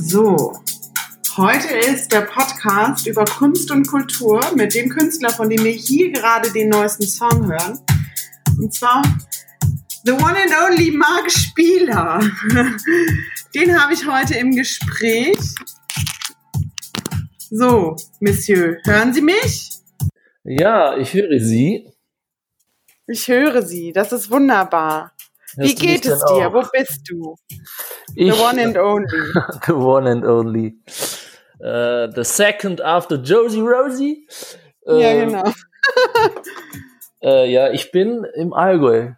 So, heute ist der Podcast über Kunst und Kultur mit dem Künstler, von dem wir hier gerade den neuesten Song hören. Und zwar The One and Only Marc Spieler. Den habe ich heute im Gespräch. So, Monsieur, hören Sie mich? Ja, ich höre Sie. Ich höre Sie, das ist wunderbar. Wie Hörst du geht es dir? auch? Wo bist du? Ich, The one and only. the one and only. Äh, the second after Josie Rosie. Äh, Ja, genau. Äh, ja, ich bin im Allgäu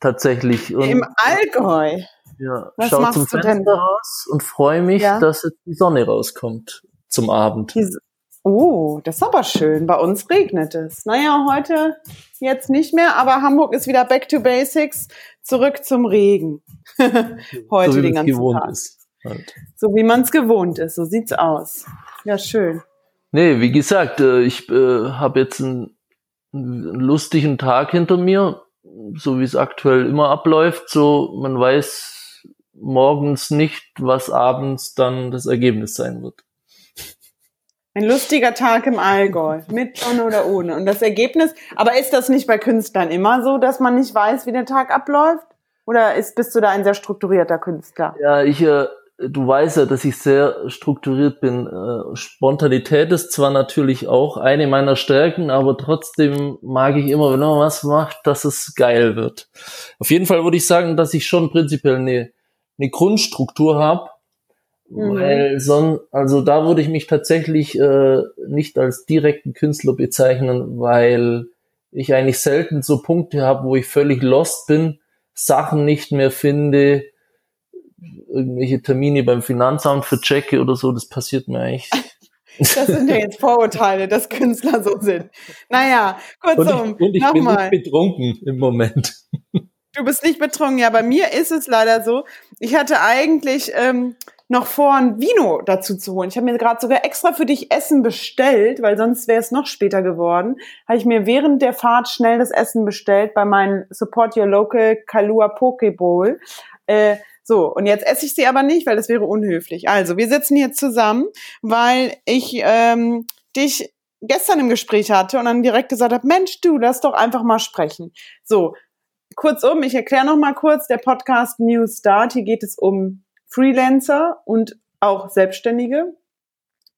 tatsächlich und Im Allgäu. ja, Was schau machst zum du Fenster denn? raus und freue mich, Ja. dass jetzt die Sonne rauskommt zum Abend. Diese- Oh, das ist aber schön. Bei uns regnet es. Naja, heute jetzt nicht mehr, aber Hamburg ist wieder back to basics. Zurück zum Regen. heute so wie den es ganzen gewohnt Tag. ist. Halt. So wie man es gewohnt ist. So sieht's aus. Ja, schön. Nee, wie gesagt, äh, ich äh, habe jetzt einen, einen lustigen Tag hinter mir, so wie es aktuell immer abläuft. So, man weiß morgens nicht, was abends dann das Ergebnis sein wird. Ein lustiger Tag im Allgäu. Mit Sonne oder ohne. Und das Ergebnis, aber ist das nicht bei Künstlern immer so, dass man nicht weiß, wie der Tag abläuft? Oder ist, bist du da ein sehr strukturierter Künstler? Ja, ich, äh, du weißt ja, dass ich sehr strukturiert bin. Äh, Spontanität ist zwar natürlich auch eine meiner Stärken, aber trotzdem mag ich immer, wenn man was macht, dass es geil wird. Auf jeden Fall würde ich sagen, dass ich schon prinzipiell eine, eine Grundstruktur habe, Mhm. weil son, also da würde ich mich tatsächlich äh, nicht als direkten Künstler bezeichnen, weil ich eigentlich selten so Punkte habe, wo ich völlig lost bin, Sachen nicht mehr finde, irgendwelche Termine beim Finanzamt verchecke oder so, das passiert mir eigentlich. Das sind ja jetzt Vorurteile, dass Künstler so sind. Naja, Und kurzum, ich, und ich bin nochmal. nicht betrunken im Moment. Du bist nicht betrunken. Ja, bei mir ist es leider so. Ich hatte eigentlich ähm, noch vor, ein Vino dazu zu holen. Ich habe mir gerade sogar extra für dich Essen bestellt, weil sonst wäre es noch später geworden. Habe ich mir während der Fahrt schnell das Essen bestellt bei meinem Support Your Local Kalua Poke Bowl. Äh, so, und jetzt esse ich sie aber nicht, weil das wäre unhöflich. Also, wir sitzen hier zusammen, weil ich ähm, dich gestern im Gespräch hatte und dann direkt gesagt habe, Mensch, du, lass doch einfach mal sprechen. So, kurzum, ich erkläre noch mal kurz, der Podcast New Start, hier geht es um Freelancer und auch Selbstständige.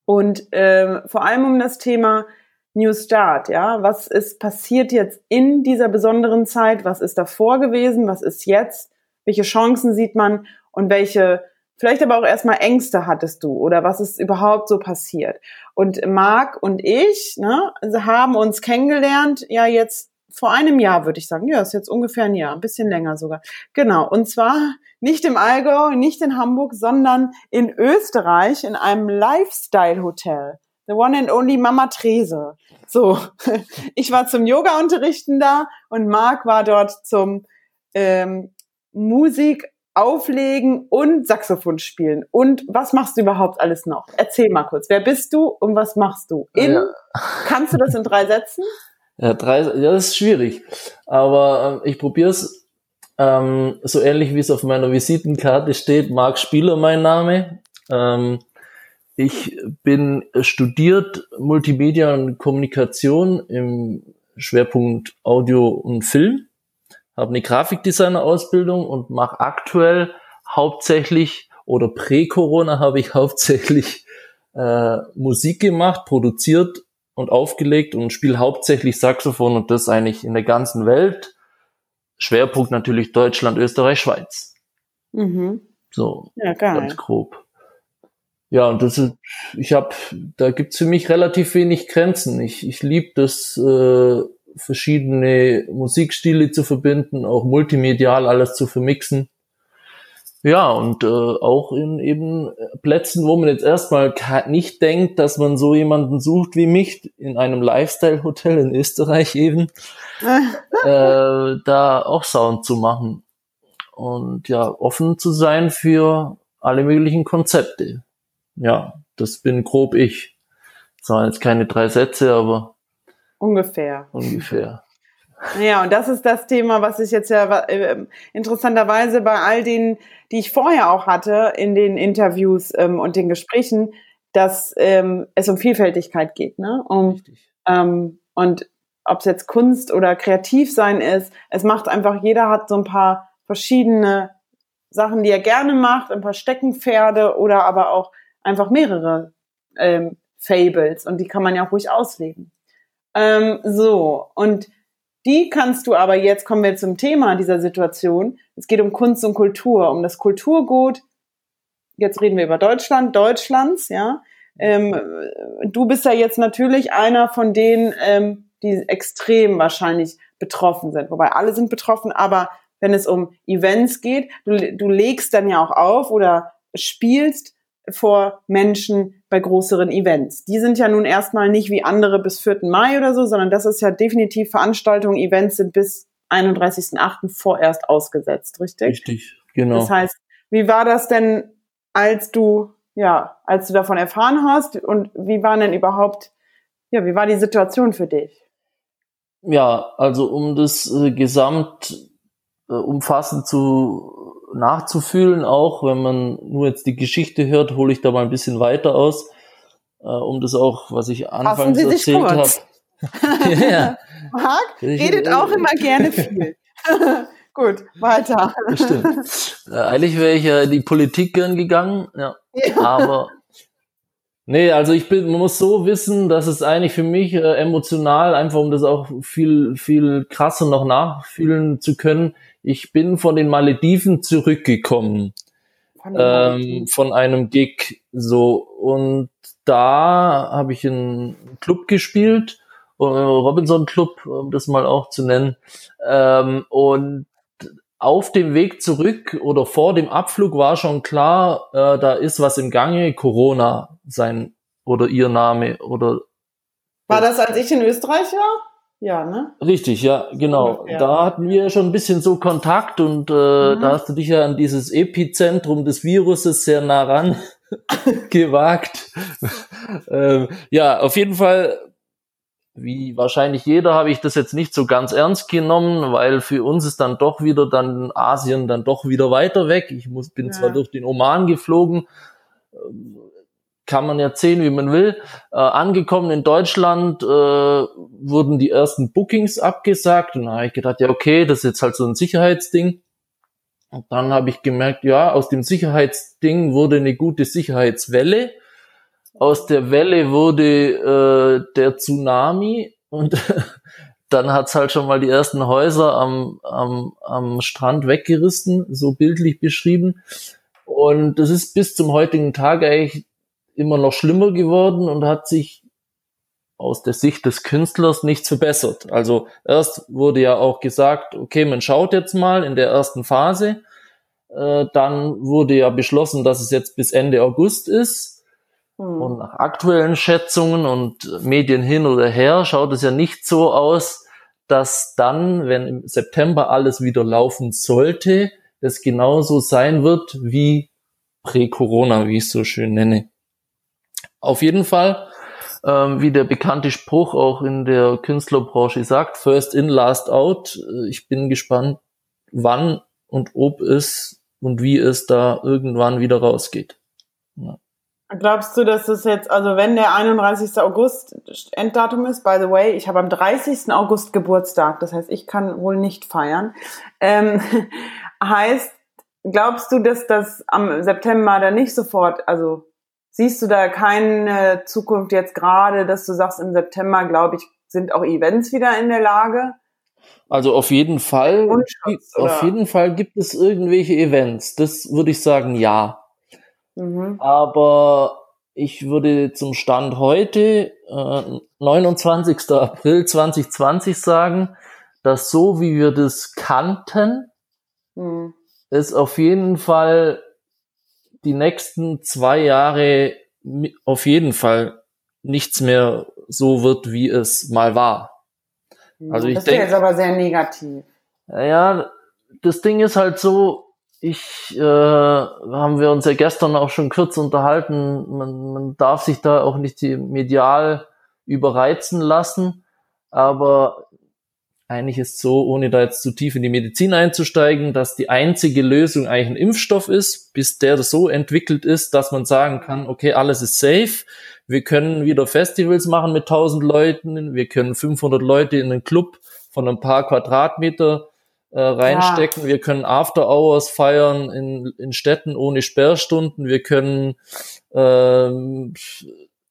Und ähm, vor allem um das Thema New Start, ja, was ist passiert jetzt in dieser besonderen Zeit, was ist davor gewesen, was ist jetzt, welche Chancen sieht man? Und welche vielleicht aber auch erstmal Ängste hattest du? Oder was ist überhaupt so passiert. Und Marc und ich ne, haben uns kennengelernt, ja jetzt vor einem Jahr, würde ich sagen. Ja, ist jetzt ungefähr ein Jahr, ein bisschen länger sogar. Genau. Und zwar nicht im Allgäu, nicht in Hamburg, sondern in Österreich in einem Lifestyle-Hotel. The one and only Mama Trese. So, ich war zum Yoga-Unterrichten da und Marc war dort zum ähm, Musik auflegen und Saxophon spielen. Und was machst du überhaupt alles noch? Erzähl mal kurz. Wer bist du und was machst du? In, Ja. Kannst du das in drei Sätzen? Ja, drei, ja, das ist schwierig. Aber ähm, ich probiere es ähm, so ähnlich wie es auf meiner Visitenkarte steht. Marc Spieler mein Name. Ähm, ich bin studiert Multimedia und Kommunikation im Schwerpunkt Audio und Film. Habe eine Grafikdesigner-Ausbildung und mache aktuell hauptsächlich oder prä-Corona habe ich hauptsächlich äh, Musik gemacht, produziert und aufgelegt und spiele hauptsächlich Saxophon und das eigentlich in der ganzen Welt. Schwerpunkt natürlich Deutschland, Österreich, Schweiz. Mhm. So, Ja, ganz grob. Ja, und das ist, ich habe, da gibt's für mich relativ wenig Grenzen. Ich, ich liebe das, äh, verschiedene Musikstile zu verbinden, auch multimedial alles zu vermixen. Ja, und äh, auch in eben Plätzen, wo man jetzt erstmal nicht denkt, dass man so jemanden sucht wie mich, in einem Lifestyle-Hotel in Österreich eben, äh, da auch Sound zu machen. Und ja, offen zu sein für alle möglichen Konzepte. Ja, das bin grob ich. Das waren jetzt keine drei Sätze, aber Ungefähr. ungefähr. Ja, und das ist das Thema, was ich jetzt ja äh, interessanterweise bei all denen, die ich vorher auch hatte in den Interviews ähm, und den Gesprächen, dass ähm, es um Vielfältigkeit geht, ne? Um, ähm, und ob es jetzt Kunst oder kreativ sein ist, es macht einfach, jeder hat so ein paar verschiedene Sachen, die er gerne macht, ein paar Steckenpferde oder aber auch einfach mehrere ähm, Fables und die kann man ja auch ruhig ausleben. Ähm, so, und die kannst du aber, jetzt kommen wir zum Thema dieser Situation. Es geht um Kunst und Kultur, um das Kulturgut. Jetzt reden wir über Deutschland, Deutschlands, ja. Ähm, du bist ja jetzt natürlich einer von denen, ähm, die extrem wahrscheinlich betroffen sind. Wobei alle sind betroffen, aber wenn es um Events geht, du, du legst dann ja auch auf oder spielst vor Menschen bei größeren Events. Die sind ja nun erstmal nicht wie andere bis 4. Mai oder so, sondern das ist ja definitiv Veranstaltungen, Events sind bis 31.8. vorerst ausgesetzt, richtig? Richtig, genau. Das heißt, wie war das denn, als du, ja, als du davon erfahren hast und wie war denn überhaupt, ja, wie war die Situation für dich? Ja, also um das äh, gesamt äh, umfassend zu nachzufühlen, auch wenn man nur jetzt die Geschichte hört, hole ich da mal ein bisschen weiter aus, äh, um das auch, was ich anfangs erzählt habe. ja. Marc redet auch immer gerne viel. Gut, weiter. Stimmt. Äh, eigentlich wäre ich ja in die Politik gern gegangen, ja. ja. Aber Nee, also ich bin, man muss so wissen, dass es eigentlich für mich äh, emotional, einfach um das auch viel, viel krasser noch nachfühlen zu können, ich bin von den Malediven zurückgekommen. Von, ähm, von einem Gig so und da habe ich einen Club gespielt, äh, Robinson Club, um das mal auch zu nennen. Ähm, und auf dem Weg zurück oder vor dem Abflug war schon klar, äh, da ist was im Gange, Corona sein oder ihr Name oder. War das, als ich in Österreich war? Ja, ne? Richtig, ja, genau. Ungefähr. Da hatten wir schon ein bisschen so Kontakt und äh, mhm. da hast du dich ja an dieses Epizentrum des Viruses sehr nah ran gewagt. ähm, ja, auf jeden Fall, wie wahrscheinlich jeder, habe ich das jetzt nicht so ganz ernst genommen, weil für uns ist dann doch wieder dann Asien dann doch wieder weiter weg. Ich muss, bin ja. zwar durch den Oman geflogen, kann man ja sehen, wie man will. Äh, angekommen in Deutschland äh, wurden die ersten Bookings abgesagt und da habe ich gedacht, ja okay, das ist jetzt halt so ein Sicherheitsding. Und dann habe ich gemerkt, ja, aus dem Sicherheitsding wurde eine gute Sicherheitswelle. Aus der Welle wurde äh, der Tsunami und dann hat's halt schon mal die ersten Häuser am, am, am Strand weggerissen, so bildlich beschrieben. Und das ist bis zum heutigen Tag eigentlich immer noch schlimmer geworden und hat sich aus der Sicht des Künstlers nichts verbessert. Also erst wurde ja auch gesagt, okay, man schaut jetzt mal in der ersten Phase. Äh, dann wurde ja beschlossen, dass es jetzt bis Ende August ist. Hm. Und nach aktuellen Schätzungen und Medien hin oder her schaut es ja nicht so aus, dass dann, wenn im September alles wieder laufen sollte, es genauso sein wird wie Prä-Corona, wie ich es so schön nenne. Auf jeden Fall, ähm, wie der bekannte Spruch auch in der Künstlerbranche sagt, first in, last out. Äh, ich bin gespannt, wann und ob es und wie es da irgendwann wieder rausgeht. Ja. Glaubst du, dass es jetzt, also wenn der 31. August Enddatum ist, by the way, ich habe am 30. August Geburtstag, das heißt, ich kann wohl nicht feiern, ähm, heißt, glaubst du, dass das am September dann nicht sofort, also Siehst du da keine Zukunft jetzt gerade, dass du sagst, im September, glaube ich, sind auch Events wieder in der Lage? Also auf jeden Fall, auf jeden Fall gibt es irgendwelche Events. Das würde ich sagen, ja. Mhm. Aber ich würde zum Stand heute, äh, 29. April 2020 sagen, dass so wie wir das kannten, mhm. es auf jeden Fall die nächsten zwei Jahre auf jeden Fall nichts mehr so wird, wie es mal war. Also ich das ist jetzt aber sehr negativ. Ja, das Ding ist halt so, ich äh, haben wir uns ja gestern auch schon kurz unterhalten, man, man darf sich da auch nicht medial überreizen lassen, aber eigentlich ist so, ohne da jetzt zu tief in die Medizin einzusteigen, dass die einzige Lösung eigentlich ein Impfstoff ist, bis der so entwickelt ist, dass man sagen kann, okay, alles ist safe, wir können wieder Festivals machen mit 1000 Leuten, wir können 500 Leute in einen Club von ein paar Quadratmeter äh, reinstecken, ja. wir können After Hours feiern in, in Städten ohne Sperrstunden, wir können ähm,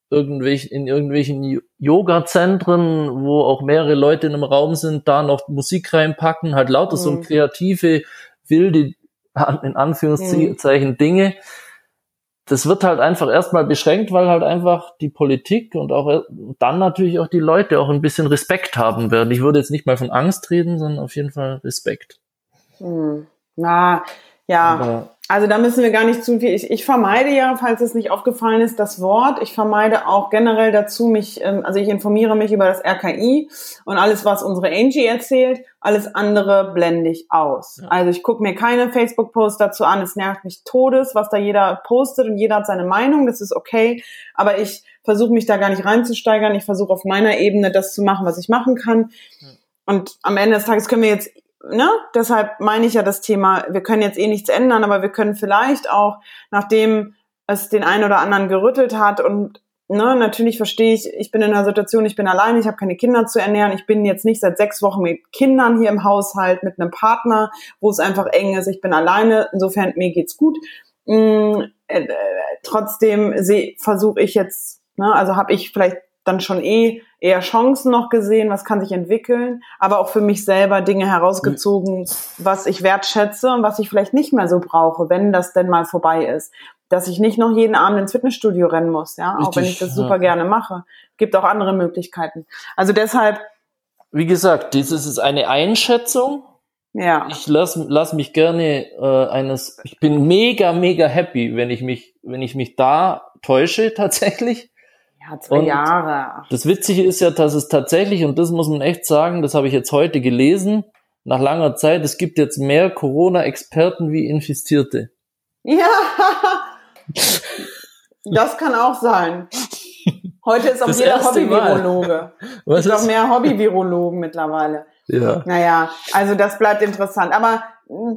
irgendwelch, in irgendwelchen Yoga-Zentren, wo auch mehrere Leute in einem Raum sind, da noch Musik reinpacken, halt lauter mhm. so kreative, wilde, in Anführungszeichen, mhm. Dinge. Das wird halt einfach erstmal beschränkt, weil halt einfach die Politik und auch dann natürlich auch die Leute auch ein bisschen Respekt haben werden. Ich würde jetzt nicht mal von Angst reden, sondern auf jeden Fall Respekt. Mhm. Na, ja. Aber also da müssen wir gar nicht zu viel. Ich, ich vermeide ja, falls es nicht aufgefallen ist, das Wort. Ich vermeide auch generell dazu mich, ähm, also ich informiere mich über das RKI und alles, was unsere Angie erzählt, alles andere blende ich aus. Ja. Also ich gucke mir keine Facebook-Posts dazu an. Es nervt mich todes, was da jeder postet und jeder hat seine Meinung. Das ist okay. Aber ich versuche mich da gar nicht reinzusteigern. Ich versuche auf meiner Ebene das zu machen, was ich machen kann. Ja. Und am Ende des Tages können wir jetzt ne, deshalb meine ich ja das Thema, wir können jetzt eh nichts ändern, aber wir können vielleicht auch, nachdem es den einen oder anderen gerüttelt hat und ne, natürlich verstehe ich, ich bin in einer Situation, ich bin alleine, ich habe keine Kinder zu ernähren, ich bin jetzt nicht seit sechs Wochen mit Kindern hier im Haushalt, mit einem Partner, wo es einfach eng ist, ich bin alleine, insofern mir geht's gut. Mm, äh, trotzdem versuche ich jetzt, ne, also habe ich vielleicht dann schon eh eher Chancen noch gesehen, was kann sich entwickeln, aber auch für mich selber Dinge herausgezogen, was ich wertschätze und was ich vielleicht nicht mehr so brauche, wenn das denn mal vorbei ist. Dass ich nicht noch jeden Abend ins Fitnessstudio rennen muss, ja, Richtig, auch wenn ich das super ja. gerne mache. Gibt auch andere Möglichkeiten. Also deshalb. Wie gesagt, dieses ist eine Einschätzung. Ja. Ich lass, lass mich gerne äh, eines. Ich bin mega, mega happy, wenn ich mich, wenn ich mich da täusche tatsächlich. Ja, zwei und Jahre. Das Witzige ist ja, dass es tatsächlich, und das muss man echt sagen, das habe ich jetzt heute gelesen, nach langer Zeit, es gibt jetzt mehr Corona-Experten wie Infizierte. Ja, das kann auch sein. Heute ist auch das jeder Hobby-Virologe. Es gibt auch mehr Hobby-Virologen mittlerweile. Ja. Naja, also das bleibt interessant. Aber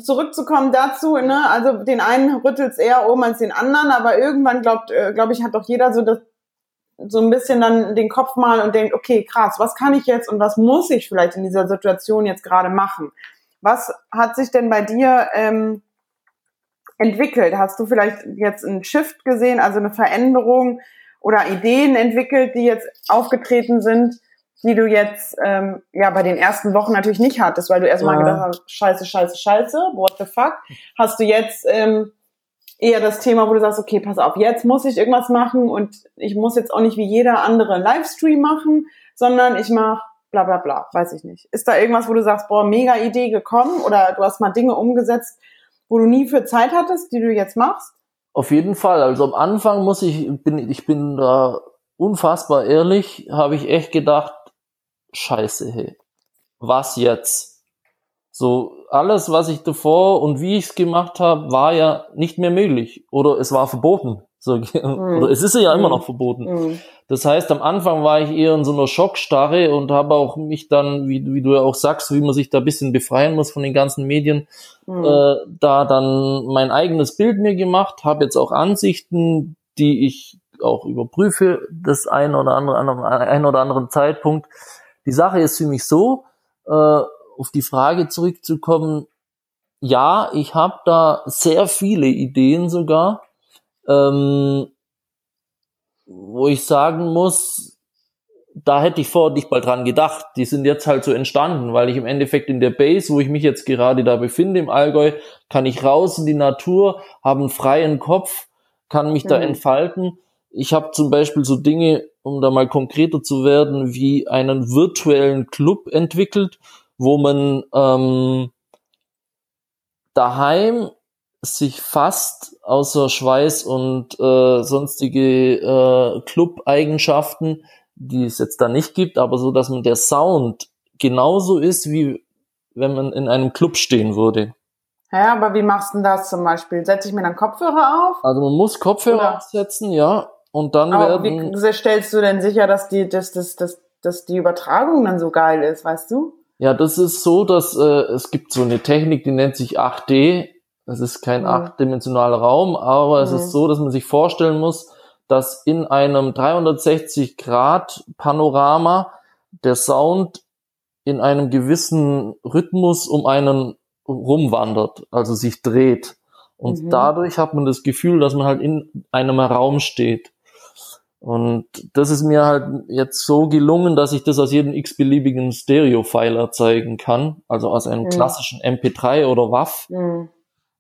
zurückzukommen dazu, ne, also den einen rüttelt es eher um als den anderen, aber irgendwann glaubt, äh, glaube ich, hat doch jeder so das so ein bisschen dann den Kopf mal und denkt, okay, krass, was kann ich jetzt und was muss ich vielleicht in dieser Situation jetzt gerade machen? Was hat sich denn bei dir ähm, entwickelt? Hast du vielleicht jetzt einen Shift gesehen, also eine Veränderung oder Ideen entwickelt, die jetzt aufgetreten sind, die du jetzt ähm, ja bei den ersten Wochen natürlich nicht hattest, weil du erstmal ja. gedacht hast, scheiße, scheiße, scheiße, what the fuck? Hast du jetzt ähm, eher das Thema, wo du sagst, okay, pass auf, jetzt muss ich irgendwas machen und ich muss jetzt auch nicht wie jeder andere Livestream machen, sondern ich mache bla bla bla, weiß ich nicht. Ist da irgendwas, wo du sagst, boah, mega Idee gekommen oder du hast mal Dinge umgesetzt, wo du nie für Zeit hattest, die du jetzt machst? Auf jeden Fall. Also am Anfang muss ich, bin, ich bin da unfassbar ehrlich, habe ich echt gedacht, scheiße, hey, was jetzt? So alles, was ich davor und wie ich es gemacht habe, war ja nicht mehr möglich oder es war verboten. So, mm. Oder es ist ja immer noch verboten. Mm. Das heißt, am Anfang war ich eher in so einer Schockstarre und habe auch mich dann, wie, wie du ja auch sagst, wie man sich da ein bisschen befreien muss von den ganzen Medien, mm. äh, da dann mein eigenes Bild mir gemacht, habe jetzt auch Ansichten, die ich auch überprüfe, das ein oder andere, an einem oder anderen Zeitpunkt. Die Sache ist für mich so, äh, auf die Frage zurückzukommen, ja, ich habe da sehr viele Ideen sogar, ähm, wo ich sagen muss, da hätte ich vorher nicht mal dran gedacht. Die sind jetzt halt so entstanden, weil ich im Endeffekt in der Base, wo ich mich jetzt gerade da befinde im Allgäu, kann ich raus in die Natur, habe einen freien Kopf, kann mich mhm. da entfalten. Ich habe zum Beispiel so Dinge, um da mal konkreter zu werden, wie einen virtuellen Club entwickelt, wo man ähm, daheim sich fast außer Schweiß und äh, sonstige äh, Club-Eigenschaften, die es jetzt da nicht gibt, aber so, dass man der Sound genauso ist, wie wenn man in einem Club stehen würde. Ja, aber wie machst du denn das zum Beispiel? Setze ich mir dann Kopfhörer auf? Also man muss Kopfhörer Oder? aufsetzen, ja. Und dann aber werden. Wie stellst du denn sicher, dass die, dass, dass, dass, dass die Übertragung dann so geil ist, weißt du? Ja, das ist so, dass äh, es gibt so eine Technik, die nennt sich 8D. Das ist kein Mhm. achtdimensionaler Raum, aber es Mhm. ist so, dass man sich vorstellen muss, dass in einem 360 Grad Panorama der Sound in einem gewissen Rhythmus um einen rumwandert, also sich dreht. Und Mhm. dadurch hat man das Gefühl, dass man halt in einem Raum steht. Und das ist mir halt jetzt so gelungen, dass ich das aus jedem x-beliebigen Stereo-File erzeugen kann, also aus einem Mhm. klassischen MP3 oder WAV. Mhm.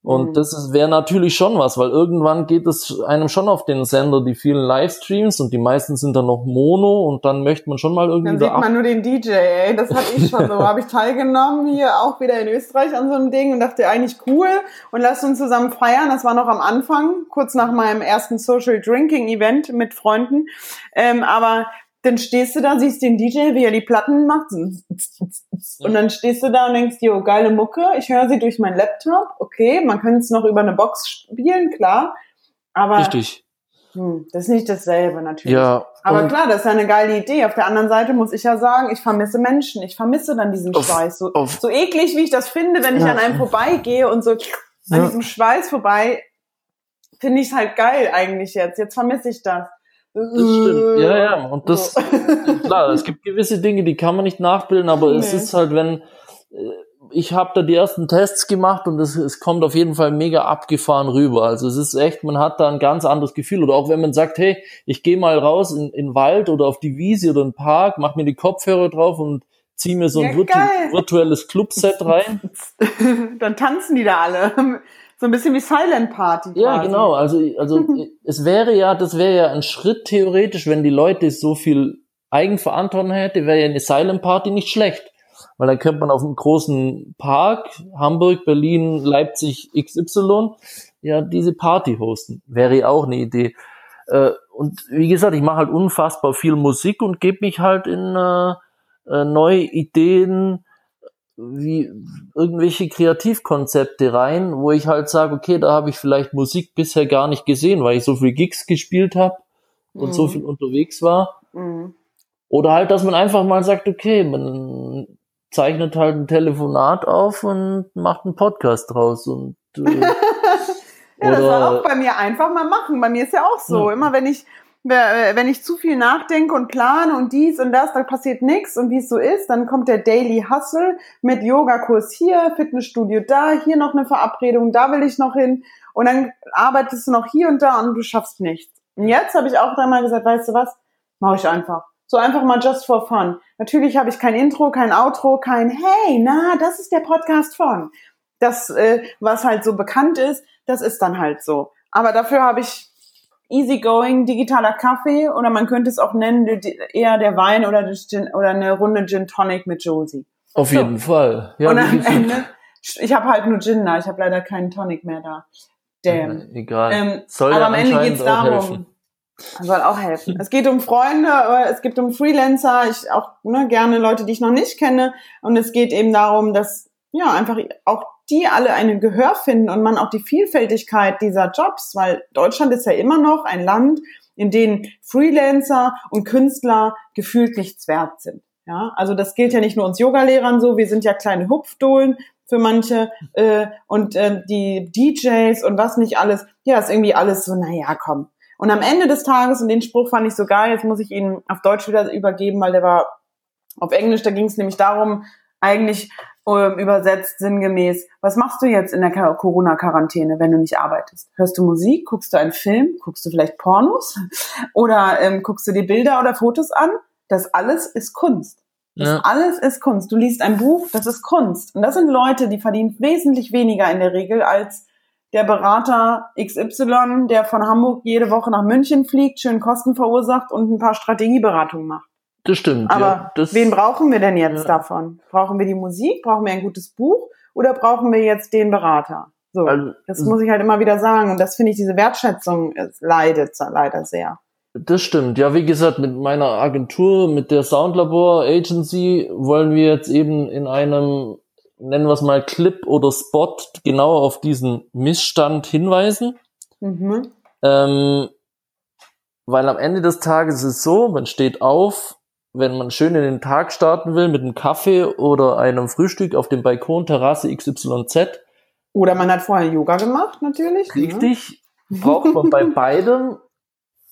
Und Mhm. das wäre natürlich schon was, weil irgendwann geht es einem schon auf den Sender, die vielen Livestreams und die meisten sind dann noch Mono und dann möchte man schon mal irgendwie Dann da sieht man nur den DJ, ey. Das hatte ich schon so. Habe ich teilgenommen hier auch wieder in Österreich an so einem Ding und dachte eigentlich cool und lasst uns zusammen feiern. Das war noch am Anfang, kurz nach meinem ersten Social Drinking Event mit Freunden. Ähm, aber dann stehst du da, siehst den DJ, wie er die Platten macht. Und dann stehst du da und denkst, jo, geile Mucke. Ich höre sie durch meinen Laptop. Okay, man könnte es noch über eine Box spielen, klar. Aber richtig. hm, das ist nicht dasselbe natürlich. Ja. Aber klar, das ist ja eine geile Idee. Auf der anderen Seite muss ich ja sagen, ich vermisse Menschen. Ich vermisse dann diesen Auf- Schweiß. So, auf- so eklig, wie ich das finde, wenn ich Ja. an einem vorbeigehe und so an Ja. diesem Schweiß vorbei, finde ich es halt geil eigentlich jetzt. Jetzt vermisse ich das. Das stimmt. Ja, ja. Und das, klar, es gibt gewisse Dinge, die kann man nicht nachbilden, aber es Nee. ist halt, wenn äh, ich habe da die ersten Tests gemacht und es, es kommt auf jeden Fall mega abgefahren rüber. Also es ist echt, man hat da ein ganz anderes Gefühl. Oder auch wenn man sagt, hey, ich gehe mal raus in, in den Wald oder auf die Wiese oder in den Park, mach mir die Kopfhörer drauf und zieh mir so ein Ja, virtu geil. virtuelles Clubset rein. dann tanzen die da alle. So ein bisschen wie Silent Party. Ja, quasi. genau. Also, also es wäre ja, das wäre ja ein Schritt theoretisch, wenn die Leute so viel Eigenverantwortung hätte, wäre ja eine Silent Party nicht schlecht. Weil dann könnte man auf einem großen Park, Hamburg, Berlin, Leipzig, XY, ja, diese Party hosten. Wäre ja auch eine Idee. Äh, Und wie gesagt, ich mache halt unfassbar viel Musik und gebe mich halt in äh, äh, neue Ideen, wie irgendwelche Kreativkonzepte rein, wo ich halt sage, okay, da habe ich vielleicht Musik bisher gar nicht gesehen, weil ich so viel Gigs gespielt habe und so Mhm. viel unterwegs war. Mhm. Oder halt, dass man einfach mal sagt, okay, man zeichnet halt ein Telefonat auf und macht einen Podcast draus und äh, Ja, das war auch bei mir einfach mal machen. Bei mir ist ja auch so. Immer wenn ich, wenn ich zu viel nachdenke und plane und dies und das, da passiert nichts und wie es so ist, dann kommt der Daily Hustle mit Yogakurs hier, Fitnessstudio da, hier noch eine Verabredung, da will ich noch hin. Und dann arbeitest du noch hier und da und du schaffst nichts. Und jetzt habe ich auch einmal gesagt, weißt du was, mache ich einfach. So einfach mal just for fun. Natürlich habe ich kein Intro, kein Outro, kein Hey, na, das ist der Podcast von. Das, äh, was halt so bekannt ist, das ist dann halt so. Aber dafür habe ich easygoing, digitaler Kaffee oder man könnte es auch nennen, eher der Wein oder, Gin, oder eine Runde Gin Tonic mit Josie. auf So. jeden Fall. Ja, und am Ende, ich habe halt nur Gin da, ich habe leider keinen Tonic mehr da. Damn. egal. Ähm, Soll aber ja am Ende geht's auch darum. Soll auch helfen. Es geht um Freunde, es geht um Freelancer, ich auch ne, gerne Leute, die ich noch nicht kenne. Und es geht eben darum, dass ja einfach auch die alle ein Gehör finden und man auch die Vielfältigkeit dieser Jobs, weil Deutschland ist ja immer noch ein Land, in dem Freelancer und Künstler gefühlt nichts wert sind. Ja, also das gilt ja nicht nur uns Yogalehrern so, wir sind ja kleine Hupfdohlen für manche äh, und äh, die DJs und was nicht alles, ja, ist irgendwie alles so, naja, komm. Und am Ende des Tages, und den Spruch fand ich so geil, jetzt muss ich ihn auf Deutsch wieder übergeben, weil der war auf Englisch, da ging es nämlich darum, eigentlich übersetzt sinngemäß, was machst du jetzt in der Corona-Quarantäne, wenn du nicht arbeitest? Hörst du Musik? Guckst du einen Film? Guckst du vielleicht Pornos? Oder ähm, guckst du dir Bilder oder Fotos an? Das alles ist Kunst. Das Ja. alles ist Kunst. Du liest ein Buch, das ist Kunst. Und das sind Leute, die verdienen wesentlich weniger in der Regel als der Berater XY, der von Hamburg jede Woche nach München fliegt, schön Kosten verursacht und ein paar Strategieberatungen macht. Das stimmt. Aber ja. das, wen brauchen wir denn jetzt Ja. davon? Brauchen wir die Musik? Brauchen wir ein gutes Buch? Oder brauchen wir jetzt den Berater? So, Also, das muss ich halt immer wieder sagen. Und das finde ich, diese Wertschätzung leidet leider sehr. Das stimmt. Ja, wie gesagt, mit meiner Agentur, mit der Soundlabor Agency wollen wir jetzt eben in einem, nennen wir es mal Clip oder Spot, genau auf diesen Missstand hinweisen. Mhm. Ähm, weil am Ende des Tages ist es so, man steht auf, wenn man schön in den Tag starten will mit einem Kaffee oder einem Frühstück auf dem Balkon Terrasse XYZ. Oder man hat vorher Yoga gemacht, natürlich. Ne? Richtig, ne? braucht man bei beidem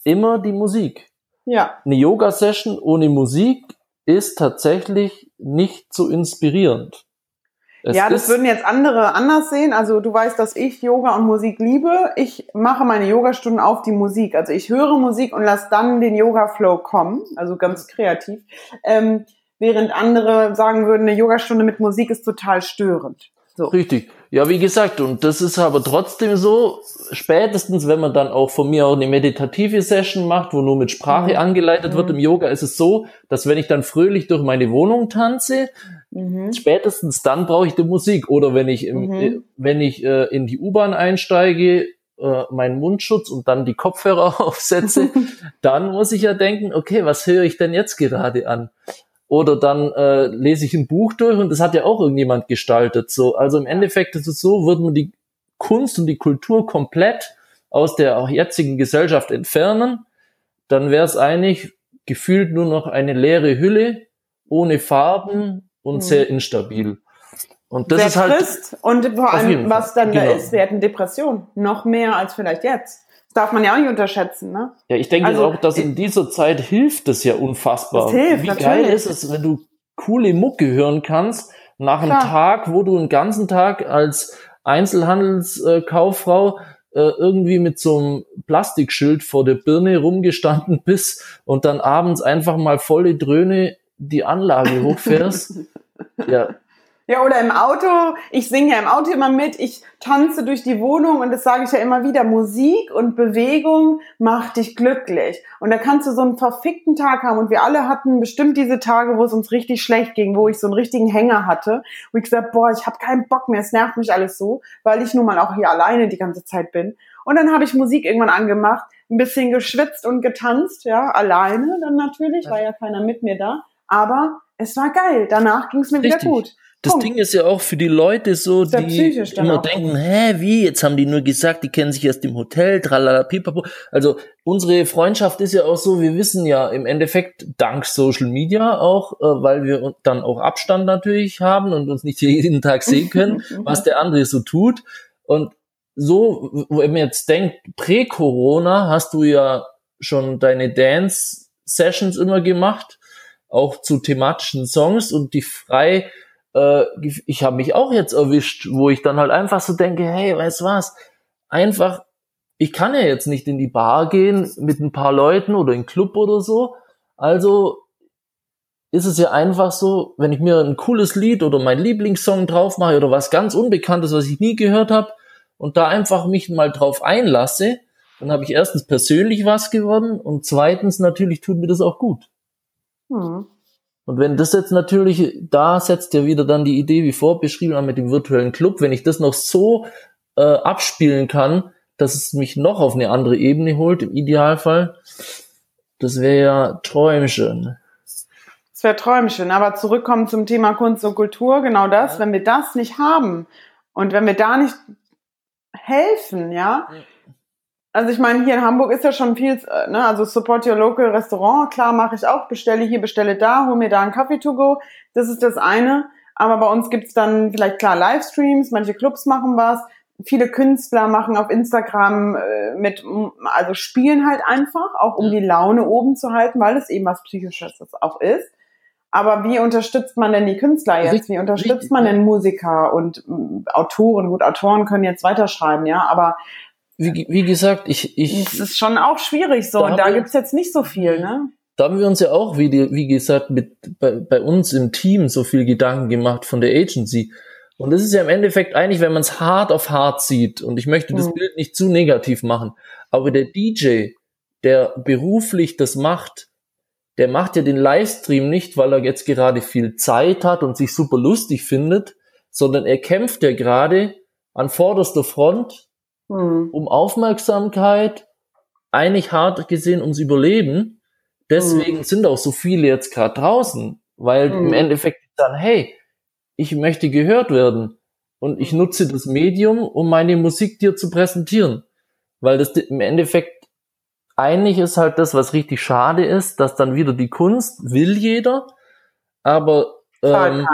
immer die Musik. Ja. Eine Yoga-Session ohne Musik ist tatsächlich nicht so inspirierend. Es ja, das würden jetzt andere anders sehen. Also du weißt, dass ich Yoga und Musik liebe. Ich mache meine Yogastunden auf die Musik. Also ich höre Musik und lasse dann den Yoga-Flow kommen. Also ganz kreativ. Ähm, während andere sagen würden, eine Yogastunde mit Musik ist total störend. So. Richtig. Ja, wie gesagt, und das ist aber trotzdem so, spätestens wenn man dann auch von mir auch eine meditative Session macht, wo nur mit Sprache mhm. angeleitet mhm. wird im Yoga, ist es so, dass wenn ich dann fröhlich durch meine Wohnung tanze, mhm. spätestens dann brauche ich die Musik. Oder wenn ich, im, mhm. äh, wenn ich äh, in die U-Bahn einsteige, äh, meinen Mundschutz und dann die Kopfhörer aufsetze, dann muss ich ja denken, okay, was höre ich denn jetzt gerade an? oder dann äh, lese ich ein Buch durch und das hat ja auch irgendjemand gestaltet. So, also im Endeffekt ist es so, würde man die Kunst und die Kultur komplett aus der jetzigen Gesellschaft entfernen, dann wäre es eigentlich gefühlt nur noch eine leere Hülle ohne Farben und mhm. sehr instabil. Und das sehr ist halt trist und vor allem was dann genau. da ist, wir hätten Depression noch mehr als vielleicht jetzt darf man ja auch nicht unterschätzen, ne? Ja, ich denke also, auch, dass in dieser Zeit hilft es ja unfassbar. Das hilft, Wie natürlich. geil ist es, wenn du coole Mucke hören kannst, nach Klar. einem Tag, wo du einen ganzen Tag als Einzelhandelskauffrau äh, irgendwie mit so einem Plastikschild vor der Birne rumgestanden bist und dann abends einfach mal volle Dröhne die Anlage hochfährst. Ja, ja, oder im Auto. Ich singe ja im Auto immer mit. Ich tanze durch die Wohnung und das sage ich ja immer wieder. Musik und Bewegung macht dich glücklich. Und da kannst du so einen verfickten Tag haben. Und wir alle hatten bestimmt diese Tage, wo es uns richtig schlecht ging, wo ich so einen richtigen Hänger hatte. Wo ich gesagt, boah, ich habe keinen Bock mehr. Es nervt mich alles so, weil ich nun mal auch hier alleine die ganze Zeit bin. Und dann habe ich Musik irgendwann angemacht, ein bisschen geschwitzt und getanzt, ja, alleine dann natürlich, war ja keiner mit mir da. Aber es war geil. Danach ging es mir Richtig. wieder gut. Das Punkt. Ding ist ja auch für die Leute so, die immer denken, hä, wie, jetzt haben die nur gesagt, die kennen sich erst im Hotel, tralala, pipapo. Also unsere Freundschaft ist ja auch so, wir wissen ja im Endeffekt dank Social Media auch, äh, weil wir dann auch Abstand natürlich haben und uns nicht jeden Tag sehen können, was der andere so tut. Und so, wenn man jetzt denkt, prä-Corona hast du ja schon deine Dance-Sessions immer gemacht, auch zu thematischen Songs und die frei äh, ich habe mich auch jetzt erwischt, wo ich dann halt einfach so denke, hey, weißt was, einfach, ich kann ja jetzt nicht in die Bar gehen mit ein paar Leuten oder in den Club oder so, also ist es ja einfach so, wenn ich mir ein cooles Lied oder mein Lieblingssong drauf mache oder was ganz Unbekanntes, was ich nie gehört habe und da einfach mich mal drauf einlasse, dann habe ich erstens persönlich was gewonnen und zweitens natürlich tut mir das auch gut. Hm. Und wenn das jetzt natürlich, da setzt ja wieder dann die Idee, wie vorbeschrieben mit dem virtuellen Club, wenn ich das noch so äh, abspielen kann, dass es mich noch auf eine andere Ebene holt, im Idealfall, das wäre ja träumschön. Das wäre träumschön, aber zurückkommen zum Thema Kunst und Kultur, genau das, ja. wenn wir das nicht haben und wenn wir da nicht helfen, ja, ja also ich meine, hier in Hamburg ist ja schon viel, äh, ne, also Support Your Local Restaurant, klar mache ich auch, bestelle hier, bestelle da, hol mir da einen Kaffee to go, das ist das eine. Aber bei uns gibt's dann vielleicht klar Livestreams, manche Clubs machen was, viele Künstler machen auf Instagram äh, mit, also spielen halt einfach, auch um die Laune oben zu halten, weil es eben was Psychisches auch ist. Aber wie unterstützt man denn die Künstler jetzt? Wie unterstützt man denn Musiker und Autoren? Gut, Autoren können jetzt weiterschreiben, ja, aber wie, wie gesagt, ich, ich. Das ist schon auch schwierig so. Da und da wir, gibt's jetzt nicht so viel, ne? Da haben wir uns ja auch, wie, wie gesagt, mit, bei, bei uns im Team so viel Gedanken gemacht von der Agency. Und das ist ja im Endeffekt eigentlich, wenn man es hart auf hart sieht, und ich möchte das mhm. Bild nicht zu negativ machen, aber der DJ, der beruflich das macht, der macht ja den Livestream nicht, weil er jetzt gerade viel Zeit hat und sich super lustig findet, sondern er kämpft ja gerade an vorderster Front hm. um Aufmerksamkeit, eigentlich hart gesehen ums Überleben. Deswegen hm. sind auch so viele jetzt gerade draußen, weil hm. im Endeffekt dann, hey, ich möchte gehört werden und ich nutze das Medium, um meine Musik dir zu präsentieren, weil das im Endeffekt eigentlich ist halt das, was richtig schade ist, dass dann wieder die Kunst will jeder, aber ähm,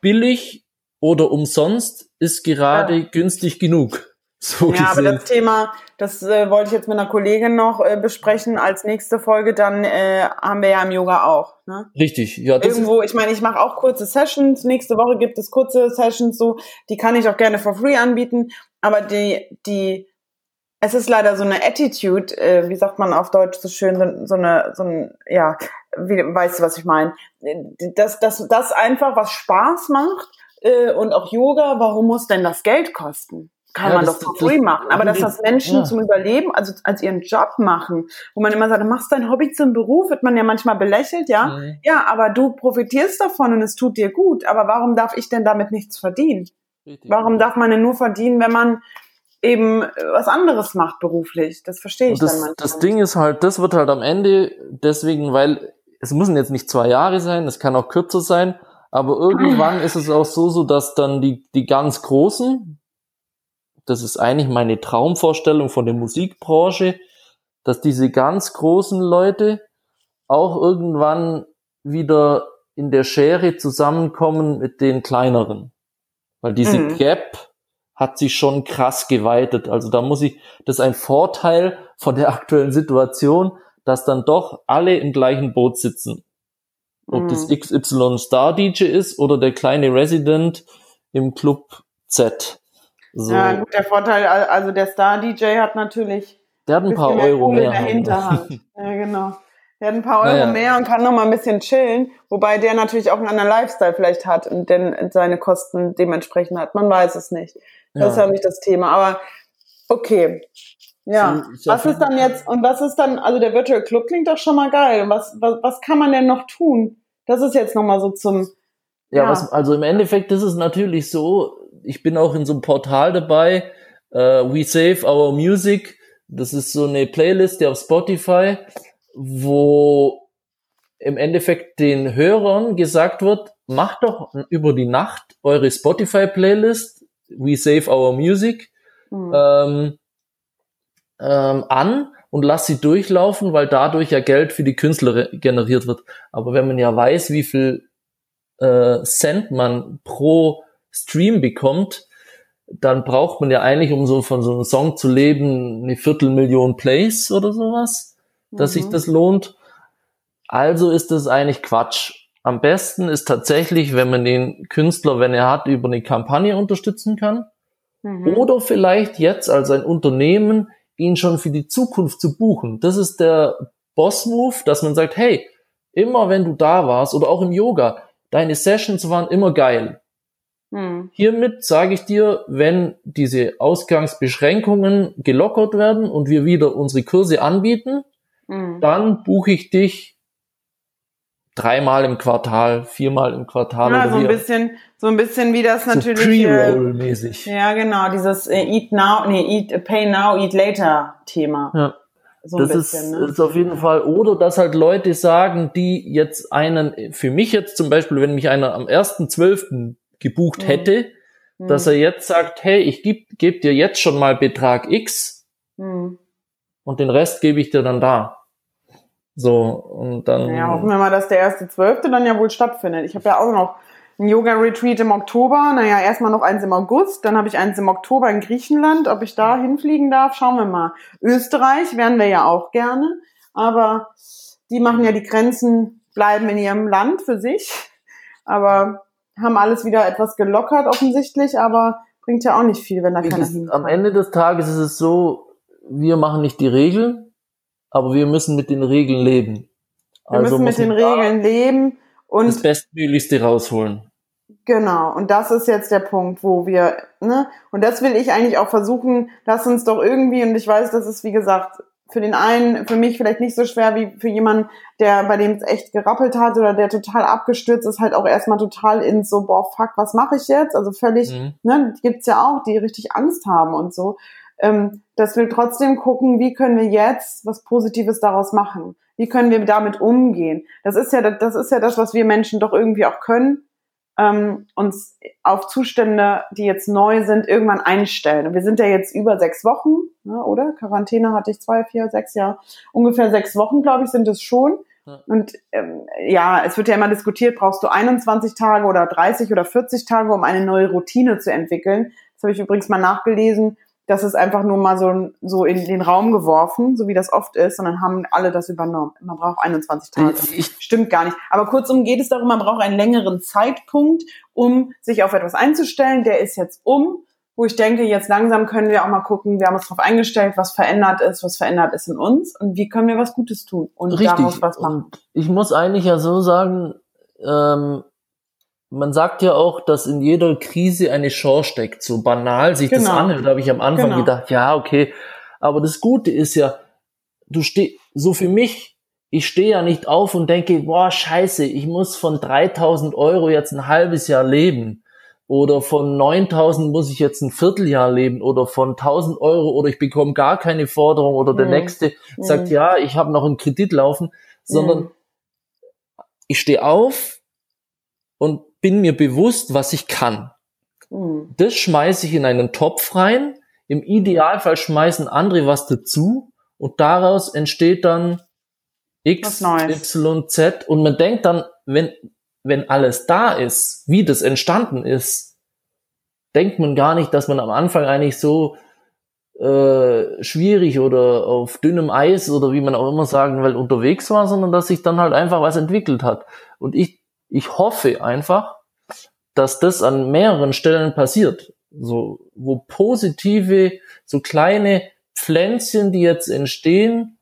billig oder umsonst ist gerade ja. günstig genug. So ja, aber das Thema, das äh, wollte ich jetzt mit einer Kollegin noch äh, besprechen als nächste Folge, dann äh, haben wir ja im Yoga auch. Ne? Richtig, ja. Das Irgendwo, ich meine, ich mache auch kurze Sessions. Nächste Woche gibt es kurze Sessions, so die kann ich auch gerne for free anbieten. Aber die, die, es ist leider so eine Attitude, äh, wie sagt man auf Deutsch so schön, so, so eine, so ein, ja, wie, weißt du, was ich meine? Dass das, das einfach was Spaß macht äh, und auch Yoga, warum muss denn das Geld kosten? Kann ja, man das, doch free das, machen. Aber dass das Menschen ja. zum Überleben, also als ihren Job machen, wo man immer sagt, du machst dein Hobby zum Beruf, wird man ja manchmal belächelt, ja. Mhm. Ja, aber du profitierst davon und es tut dir gut. Aber warum darf ich denn damit nichts verdienen? Richtig. Warum darf man denn nur verdienen, wenn man eben was anderes macht beruflich? Das verstehe ich das, dann manchmal. Das Ding ist halt, das wird halt am Ende deswegen, weil es müssen jetzt nicht zwei Jahre sein, es kann auch kürzer sein, aber irgendwann ist es auch so, so dass dann die, die ganz Großen, das ist eigentlich meine Traumvorstellung von der Musikbranche, dass diese ganz großen Leute auch irgendwann wieder in der Schere zusammenkommen mit den kleineren. Weil diese mhm. Gap hat sich schon krass geweitet. Also da muss ich, das ist ein Vorteil von der aktuellen Situation, dass dann doch alle im gleichen Boot sitzen. Ob mhm. das XY Star DJ ist oder der kleine Resident im Club Z. So. Ja, gut, der Vorteil, also der Star-DJ hat natürlich. Der hat ein paar Euro mehr. In der Hinterhand. ja, genau. Der hat ein paar Euro naja. mehr und kann noch mal ein bisschen chillen, wobei der natürlich auch einen anderen Lifestyle vielleicht hat und denn seine Kosten dementsprechend hat. Man weiß es nicht. Das ja. ist ja nicht das Thema. Aber okay. Ja. So, was ist dann jetzt, und was ist dann, also der Virtual Club klingt doch schon mal geil. Was, was, was kann man denn noch tun? Das ist jetzt noch mal so zum. Ja, ja. Was, also im Endeffekt ist es natürlich so, ich bin auch in so einem Portal dabei, uh, We Save Our Music. Das ist so eine Playlist, auf Spotify, wo im Endeffekt den Hörern gesagt wird, macht doch über die Nacht eure Spotify-Playlist, We Save Our Music, mhm. ähm, ähm, an und lasst sie durchlaufen, weil dadurch ja Geld für die Künstler generiert wird. Aber wenn man ja weiß, wie viel äh, Cent man pro Stream bekommt, dann braucht man ja eigentlich, um so von so einem Song zu leben, eine Viertelmillion Plays oder sowas, dass mhm. sich das lohnt. Also ist das eigentlich Quatsch. Am besten ist tatsächlich, wenn man den Künstler, wenn er hat, über eine Kampagne unterstützen kann. Mhm. Oder vielleicht jetzt als ein Unternehmen ihn schon für die Zukunft zu buchen. Das ist der Boss-Move, dass man sagt, hey, immer wenn du da warst oder auch im Yoga, deine Sessions waren immer geil. Hm. Hiermit sage ich dir, wenn diese Ausgangsbeschränkungen gelockert werden und wir wieder unsere Kurse anbieten, hm. dann buche ich dich dreimal im Quartal, viermal im Quartal. Ja, so ein bisschen, so ein bisschen wie das natürlich. So Pre-Roll-mäßig. Ja, genau, dieses äh, Eat Now, nee, Eat, Pay Now, Eat Later Thema. Ja. So das bisschen, ist, ne? ist auf jeden Fall, oder dass halt Leute sagen, die jetzt einen, für mich jetzt zum Beispiel, wenn mich einer am 1.12 gebucht mhm. hätte, mhm. dass er jetzt sagt, hey, ich gebe geb dir jetzt schon mal Betrag X mhm. und den Rest gebe ich dir dann da. So, und dann. Ja, hoffen wir mal, dass der erste Zwölfte dann ja wohl stattfindet. Ich habe ja auch noch ein Yoga-Retreat im Oktober. Naja, erstmal noch eins im August, dann habe ich eins im Oktober in Griechenland. Ob ich da hinfliegen darf, schauen wir mal. Österreich wären wir ja auch gerne, aber die machen ja die Grenzen, bleiben in ihrem Land für sich. Aber haben alles wieder etwas gelockert offensichtlich, aber bringt ja auch nicht viel, wenn da keiner hinkommt. Am Ende des Tages ist es so, wir machen nicht die Regeln, aber wir müssen mit den Regeln leben. Wir also müssen mit den Regeln leben und das Bestmöglichste rausholen. Genau, und das ist jetzt der Punkt, wo wir, ne, und das will ich eigentlich auch versuchen, lass uns doch irgendwie, und ich weiß, das ist wie gesagt für den einen, für mich vielleicht nicht so schwer wie für jemanden, der bei dem es echt gerappelt hat oder der total abgestürzt ist, halt auch erstmal total in so, boah, fuck, was mache ich jetzt? Also völlig, mhm. ne, gibt's ja auch, die richtig Angst haben und so. Ähm, dass wir trotzdem gucken, wie können wir jetzt was Positives daraus machen? Wie können wir damit umgehen? Das ist ja, das ist ja das, was wir Menschen doch irgendwie auch können. Ähm, uns auf Zustände, die jetzt neu sind, irgendwann einstellen. Und wir sind ja jetzt über sechs Wochen, ne, oder? Quarantäne hatte ich zwei, vier, sechs Jahre. Ungefähr sechs Wochen, glaube ich, sind es schon. Und ähm, ja, es wird ja immer diskutiert, brauchst du 21 Tage oder 30 oder 40 Tage, um eine neue Routine zu entwickeln. Das habe ich übrigens mal nachgelesen. Das ist einfach nur mal so, so in den Raum geworfen, so wie das oft ist, und dann haben alle das übernommen. Man braucht 21 Tage. Ich, Stimmt gar nicht. Aber kurzum geht es darum, man braucht einen längeren Zeitpunkt, um sich auf etwas einzustellen. Der ist jetzt um wo ich denke, jetzt langsam können wir auch mal gucken, wir haben uns darauf eingestellt, was verändert ist, was verändert ist in uns und wie können wir was Gutes tun und Richtig. daraus was machen. Und ich muss eigentlich ja so sagen, ähm, man sagt ja auch, dass in jeder Krise eine Chance steckt. So banal sich genau. das anhört, da habe ich am Anfang genau. gedacht, ja, okay. Aber das Gute ist ja, du stehst, so für mich, ich stehe ja nicht auf und denke, boah, scheiße, ich muss von 3000 Euro jetzt ein halbes Jahr leben oder von 9000 muss ich jetzt ein Vierteljahr leben oder von 1000 Euro oder ich bekomme gar keine Forderung oder der mhm. nächste mhm. sagt, ja, ich habe noch einen Kredit laufen, sondern mhm. ich stehe auf und bin mir bewusst, was ich kann. Mhm. Das schmeiße ich in einen Topf rein. Im Idealfall schmeißen andere was dazu und daraus entsteht dann X, Y, Z und man denkt dann, wenn wenn alles da ist, wie das entstanden ist, denkt man gar nicht, dass man am Anfang eigentlich so äh, schwierig oder auf dünnem Eis oder wie man auch immer sagen will, unterwegs war, sondern dass sich dann halt einfach was entwickelt hat. Und ich, ich hoffe einfach, dass das an mehreren Stellen passiert. So, wo positive, so kleine Pflänzchen, die jetzt entstehen,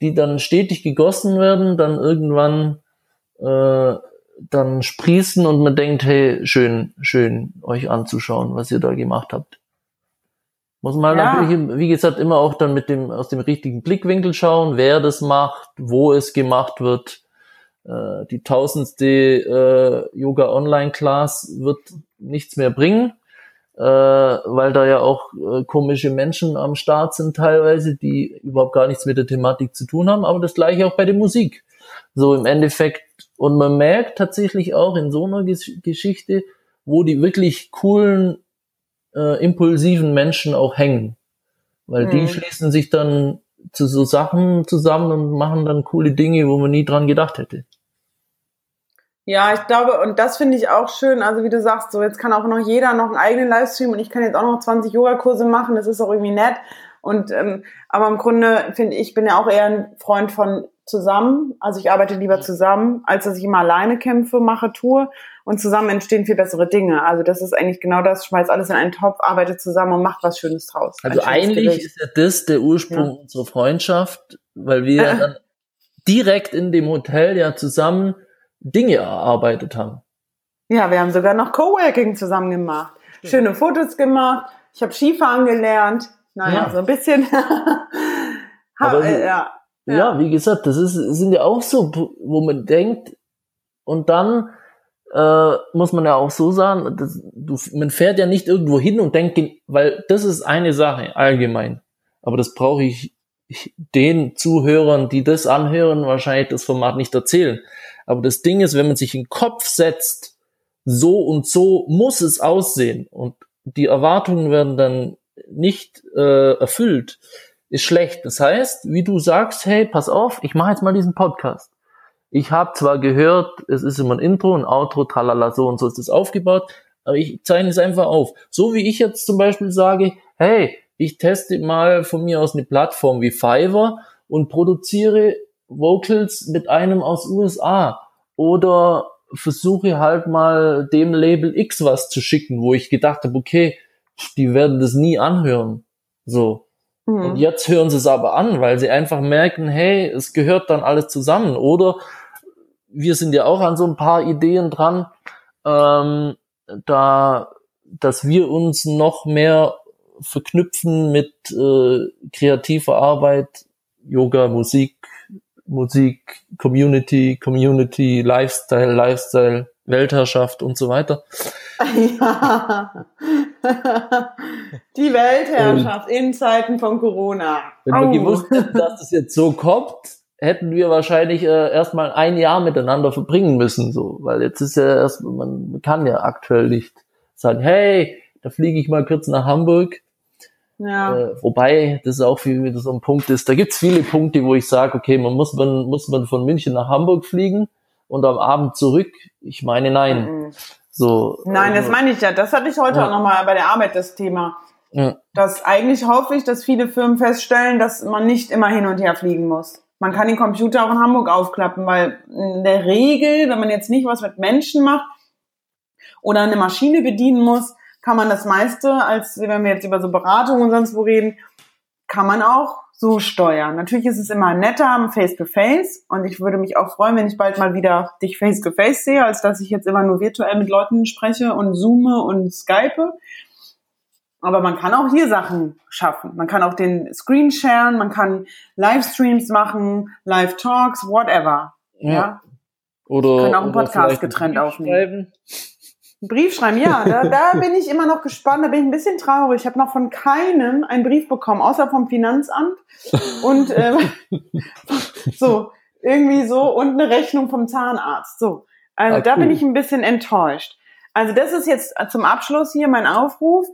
die dann stetig gegossen werden, dann irgendwann äh, dann sprießen und man denkt, hey, schön, schön euch anzuschauen, was ihr da gemacht habt. Muss man ja. natürlich, wie gesagt, immer auch dann mit dem, aus dem richtigen Blickwinkel schauen, wer das macht, wo es gemacht wird. Äh, die tausendste äh, Yoga Online Class wird nichts mehr bringen, äh, weil da ja auch äh, komische Menschen am Start sind teilweise, die überhaupt gar nichts mit der Thematik zu tun haben, aber das gleiche auch bei der Musik. So im Endeffekt und man merkt tatsächlich auch in so einer Gesch Geschichte, wo die wirklich coolen, äh, impulsiven Menschen auch hängen. Weil mhm. die schließen sich dann zu so Sachen zusammen und machen dann coole Dinge, wo man nie dran gedacht hätte. Ja, ich glaube, und das finde ich auch schön. Also wie du sagst, so jetzt kann auch noch jeder noch einen eigenen Livestream und ich kann jetzt auch noch 20 Yogakurse machen. Das ist auch irgendwie nett. Und ähm, aber im Grunde finde ich, bin ja auch eher ein Freund von zusammen. Also ich arbeite lieber zusammen, als dass ich immer alleine kämpfe, mache, tue. Und zusammen entstehen viel bessere Dinge. Also das ist eigentlich genau das, schmeißt alles in einen Topf, arbeitet zusammen und macht was Schönes draus. Also eigentlich Gericht. ist ja das der Ursprung ja. unserer Freundschaft, weil wir äh. dann direkt in dem Hotel ja zusammen Dinge erarbeitet haben. Ja, wir haben sogar noch Coworking zusammen gemacht. Schöne Fotos gemacht. Ich habe Skifahren gelernt. Naja, ja. so ein bisschen. Äh, ja. Ja. ja, wie gesagt, das ist, sind ja auch so, wo man denkt, und dann äh, muss man ja auch so sagen, das, du, man fährt ja nicht irgendwo hin und denkt, weil das ist eine Sache allgemein. Aber das brauche ich, ich den Zuhörern, die das anhören, wahrscheinlich das Format nicht erzählen. Aber das Ding ist, wenn man sich in den Kopf setzt, so und so muss es aussehen und die Erwartungen werden dann nicht äh, erfüllt, ist schlecht. Das heißt, wie du sagst, hey, pass auf, ich mache jetzt mal diesen Podcast. Ich habe zwar gehört, es ist immer ein Intro, ein Outro, tralala, so und so ist das aufgebaut, aber ich zeichne es einfach auf. So wie ich jetzt zum Beispiel sage, hey, ich teste mal von mir aus eine Plattform wie Fiverr und produziere Vocals mit einem aus USA oder versuche halt mal dem Label X was zu schicken, wo ich gedacht habe, okay, die werden das nie anhören. So. Mhm. Und jetzt hören sie es aber an, weil sie einfach merken, hey, es gehört dann alles zusammen. Oder wir sind ja auch an so ein paar Ideen dran, ähm, da, dass wir uns noch mehr verknüpfen mit äh, kreativer Arbeit, Yoga, Musik, Musik, Community, Community, Lifestyle, Lifestyle, Weltherrschaft und so weiter. Ja. Die Weltherrschaft und in Zeiten von Corona. Wenn man gewusst hätte, dass das jetzt so kommt, hätten wir wahrscheinlich äh, erstmal ein Jahr miteinander verbringen müssen, so, weil jetzt ist ja erst, man kann ja aktuell nicht sagen, hey, da fliege ich mal kurz nach Hamburg. Ja. Äh, wobei das auch wieder so ein Punkt ist. Da gibt's viele Punkte, wo ich sage, okay, man muss man muss man von München nach Hamburg fliegen und am Abend zurück. Ich meine, nein. Mhm. So. Nein, das äh, meine ich ja. Das hatte ich heute ja. auch nochmal bei der Arbeit das Thema. Ja. Dass eigentlich hoffe ich, dass viele Firmen feststellen, dass man nicht immer hin und her fliegen muss. Man kann den Computer auch in Hamburg aufklappen, weil in der Regel, wenn man jetzt nicht was mit Menschen macht oder eine Maschine bedienen muss, kann man das meiste, als wenn wir jetzt über so Beratung und sonst wo reden, kann man auch so steuern. Natürlich ist es immer netter face to face und ich würde mich auch freuen, wenn ich bald mal wieder dich face to face sehe, als dass ich jetzt immer nur virtuell mit Leuten spreche und zoome und skype. Aber man kann auch hier Sachen schaffen. Man kann auch den Screen sharen, man kann Livestreams machen, Live-Talks, whatever. Ja. ja. Oder, man kann auch einen Podcast getrennt aufnehmen. Einen Brief schreiben, ja, da, da bin ich immer noch gespannt, da bin ich ein bisschen traurig. Ich habe noch von keinem einen Brief bekommen, außer vom Finanzamt und äh, so irgendwie so und eine Rechnung vom Zahnarzt. So, also ah, da bin ich ein bisschen enttäuscht. Also das ist jetzt zum Abschluss hier mein Aufruf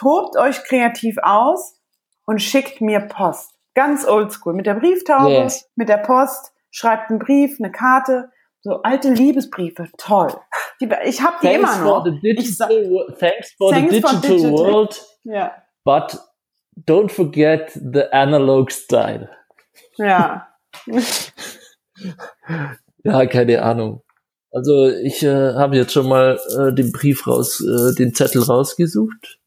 tobt euch kreativ aus und schickt mir Post. Ganz oldschool. Mit der Brieftaube, yes. mit der Post, schreibt einen Brief, eine Karte. So alte Liebesbriefe, toll. Die, ich habe die thanks immer noch. For the digital, ich, thanks for thanks the digital, for digital world. Ja. But don't forget the analog style. Ja. ja, keine Ahnung. Also ich äh, habe jetzt schon mal äh, den Brief raus, äh, den Zettel rausgesucht.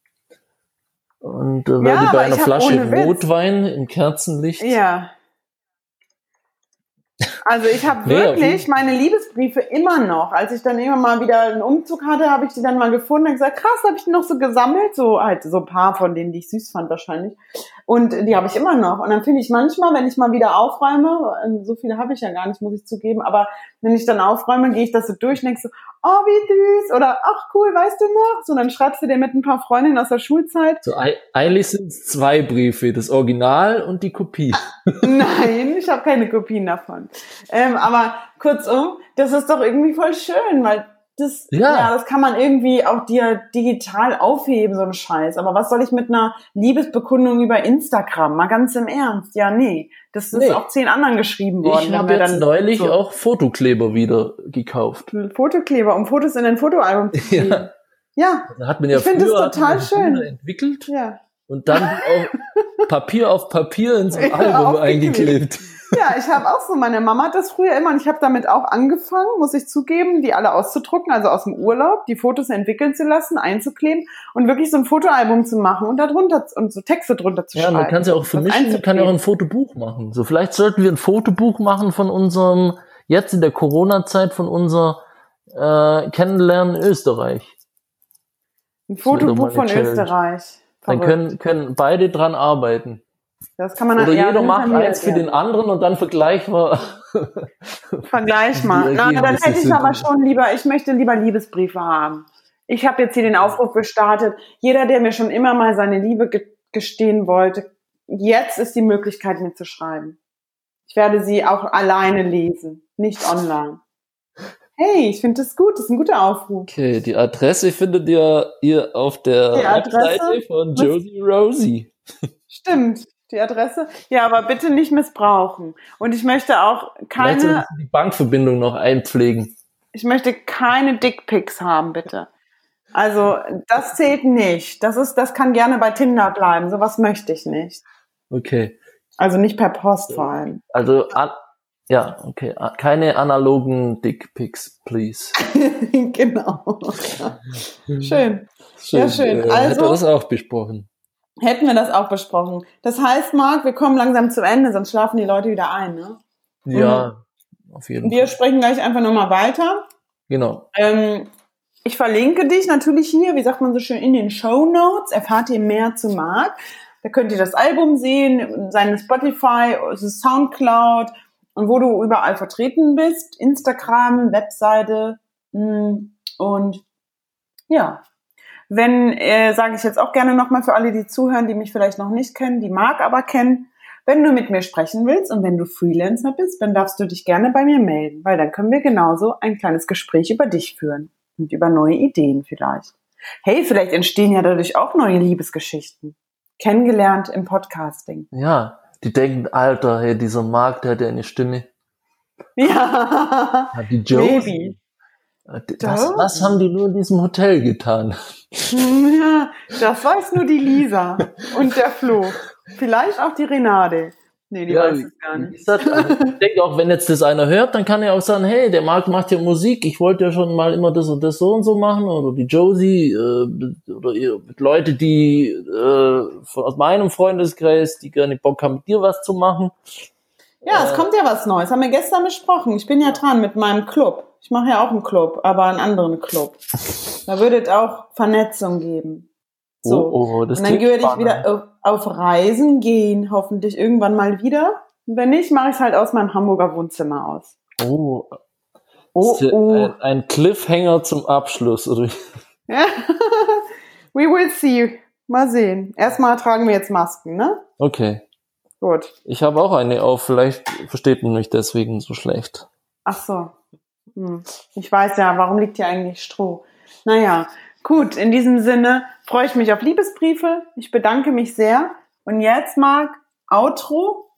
Und äh, werde ja, bei einer Flasche Rotwein im Kerzenlicht. Ja. Also ich habe wirklich meine Liebesbriefe immer noch. Als ich dann immer mal wieder einen Umzug hatte, habe ich die dann mal gefunden und gesagt, krass, habe ich die noch so gesammelt, so halt so ein paar von denen, die ich süß fand wahrscheinlich. Und die habe ich immer noch. Und dann finde ich manchmal, wenn ich mal wieder aufräume, so viele habe ich ja gar nicht, muss ich zugeben, aber wenn ich dann aufräume, gehe ich das so durch und denke so, oh, wie süß oder ach cool, weißt du noch? So, dann schreibst du dir mit ein paar Freundinnen aus der Schulzeit. So, eigentlich sind es zwei Briefe, das Original und die Kopie. Nein, ich habe keine Kopien davon. Ähm, aber kurzum, das ist doch irgendwie voll schön, weil das, ja. ja. das kann man irgendwie auch dir digital aufheben, so ein Scheiß. Aber was soll ich mit einer Liebesbekundung über Instagram? Mal ganz im Ernst. Ja, nee. Das ist nee. auch zehn anderen geschrieben worden. Ich habe jetzt neulich so auch Fotokleber wieder gekauft. Fotokleber, um Fotos in ein Fotoalbum zu ziehen. Ja. ja. Da hat man ja ich finde das total schön. entwickelt. Ja. Und dann auch Papier auf Papier ins Album eingeklebt. Ja, ich habe auch so, meine Mama hat das früher immer und ich habe damit auch angefangen, muss ich zugeben, die alle auszudrucken, also aus dem Urlaub, die Fotos entwickeln zu lassen, einzukleben und wirklich so ein Fotoalbum zu machen und darunter und so Texte drunter zu ja, schreiben. Ja, man kann es ja auch für mich, man kann ja auch ein Fotobuch machen. So, vielleicht sollten wir ein Fotobuch machen von unserem, jetzt in der Corona-Zeit von unser äh, Kennenlernen Österreich. Ein Fotobuch von Österreich. Dann können, können beide dran arbeiten. Das kann man Oder jeder macht eins für den anderen und dann vergleichen wir. Vergleich mal. Na, dann hätte ich aber schon lieber, ich möchte lieber Liebesbriefe haben. Ich habe jetzt hier den Aufruf gestartet. Jeder, der mir schon immer mal seine Liebe gestehen wollte, jetzt ist die Möglichkeit, mir zu schreiben. Ich werde sie auch alleine lesen, nicht online. Hey, ich finde das gut, das ist ein guter Aufruf. Okay, die Adresse findet ihr, ihr auf der Webseite von Josie Rosie. Stimmt die Adresse. Ja, aber bitte nicht missbrauchen. Und ich möchte auch keine. Die Bankverbindung noch einpflegen. Ich möchte keine Dickpics haben, bitte. Also, das zählt nicht. Das ist, das kann gerne bei Tinder bleiben. Sowas möchte ich nicht. Okay. Also nicht per Post vor allem. Also, ja, okay. Keine analogen Dickpics, please. genau. Schön. schön. Ja, schön. Also, hätten wir das auch besprochen hätten wir das auch besprochen. Das heißt, Marc, wir kommen langsam zum Ende, sonst schlafen die Leute wieder ein, ne? Ja, mhm. auf jeden wir Fall. Wir sprechen gleich einfach nochmal weiter. Genau. Ähm, ich verlinke dich natürlich hier, wie sagt man so schön, in den Show Notes. Erfahrt ihr mehr zu Marc. Da könnt ihr das Album sehen, seine Spotify, Soundcloud und wo du überall vertreten bist. Instagram, Webseite mm, und ja, wenn, äh, sage ich jetzt auch gerne nochmal für alle, die zuhören, die mich vielleicht noch nicht kennen, die Marc aber kennen, Wenn du mit mir sprechen willst und wenn du Freelancer bist, dann darfst du dich gerne bei mir melden, weil dann können wir genauso ein kleines Gespräch über dich führen und über neue Ideen vielleicht. Hey, vielleicht entstehen ja dadurch auch neue Liebesgeschichten. Kennengelernt im Podcasting. Ja, die denken, Alter, hey, dieser Marc, der hat ja eine Stimme. Ja, Ja, die Joe. Baby. Was, was haben die nur in diesem Hotel getan? Ja, das weiß nur die Lisa und der Flo. Vielleicht auch die Renate. Nee, die weiß es gar nicht. gesagt, also ich denke auch, wenn jetzt das einer hört, dann kann er auch sagen, hey, der Marc macht ja Musik, ich wollte ja schon mal immer das und das so und so machen, oder die Josie, äh, oder ihr, Leute, die äh, von, aus meinem Freundeskreis, die gerne Bock haben, mit dir was zu machen. Ja, es kommt ja was Neues. Haben wir gestern besprochen. Ich bin ja dran mit meinem Club. Ich mache ja auch einen Club, aber einen anderen Club. Da würde es auch Vernetzung geben. So. Oh, oh, das Und dann würde ich wieder auf, auf Reisen gehen, hoffentlich irgendwann mal wieder. Und wenn nicht, mache ich es halt aus meinem Hamburger Wohnzimmer aus. Oh, Oh, oh. Ein, ein Cliffhanger zum Abschluss. We will see. Mal sehen. Erstmal tragen wir jetzt Masken, ne? Okay. Gut. Ich habe auch eine auf, vielleicht versteht man mich deswegen so schlecht. Ach so. Hm. Ich weiß ja, warum liegt hier eigentlich Stroh? Naja, gut, in diesem Sinne freue ich mich auf Liebesbriefe. Ich bedanke mich sehr. Und jetzt, Marc, Outro.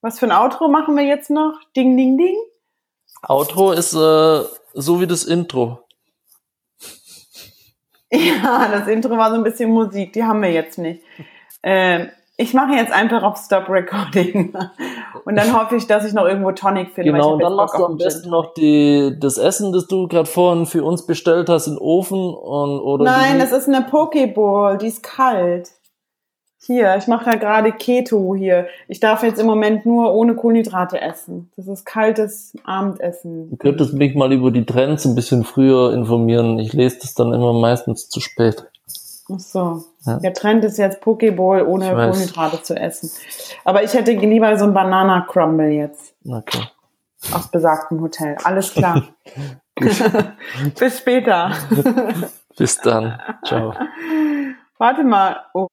Was für ein Outro machen wir jetzt noch? Ding, ding, ding. Outro ist äh, so wie das Intro. Ja, das Intro war so ein bisschen Musik, die haben wir jetzt nicht. Ähm, ich mache jetzt einfach auf Stop Recording. Und dann hoffe ich, dass ich noch irgendwo Tonic finde. Genau, und dann machst du am besten noch die, das Essen, das du gerade vorhin für uns bestellt hast, in den Ofen und oder Nein, das ist eine Pokeball, die ist kalt. Hier, ich mache da gerade Keto hier. Ich darf jetzt im Moment nur ohne Kohlenhydrate essen. Das ist kaltes Abendessen. Du könntest mich mal über die Trends ein bisschen früher informieren. Ich lese das dann immer meistens zu spät. Ach so. Ja. Der Trend ist jetzt Pokeball ohne. Kohlenhydrate zu essen. Aber ich hätte lieber so ein Banana Crumble jetzt Okay. aus besagtem Hotel. Alles klar. Bis später. Bis dann. Ciao. Warte mal. Oh.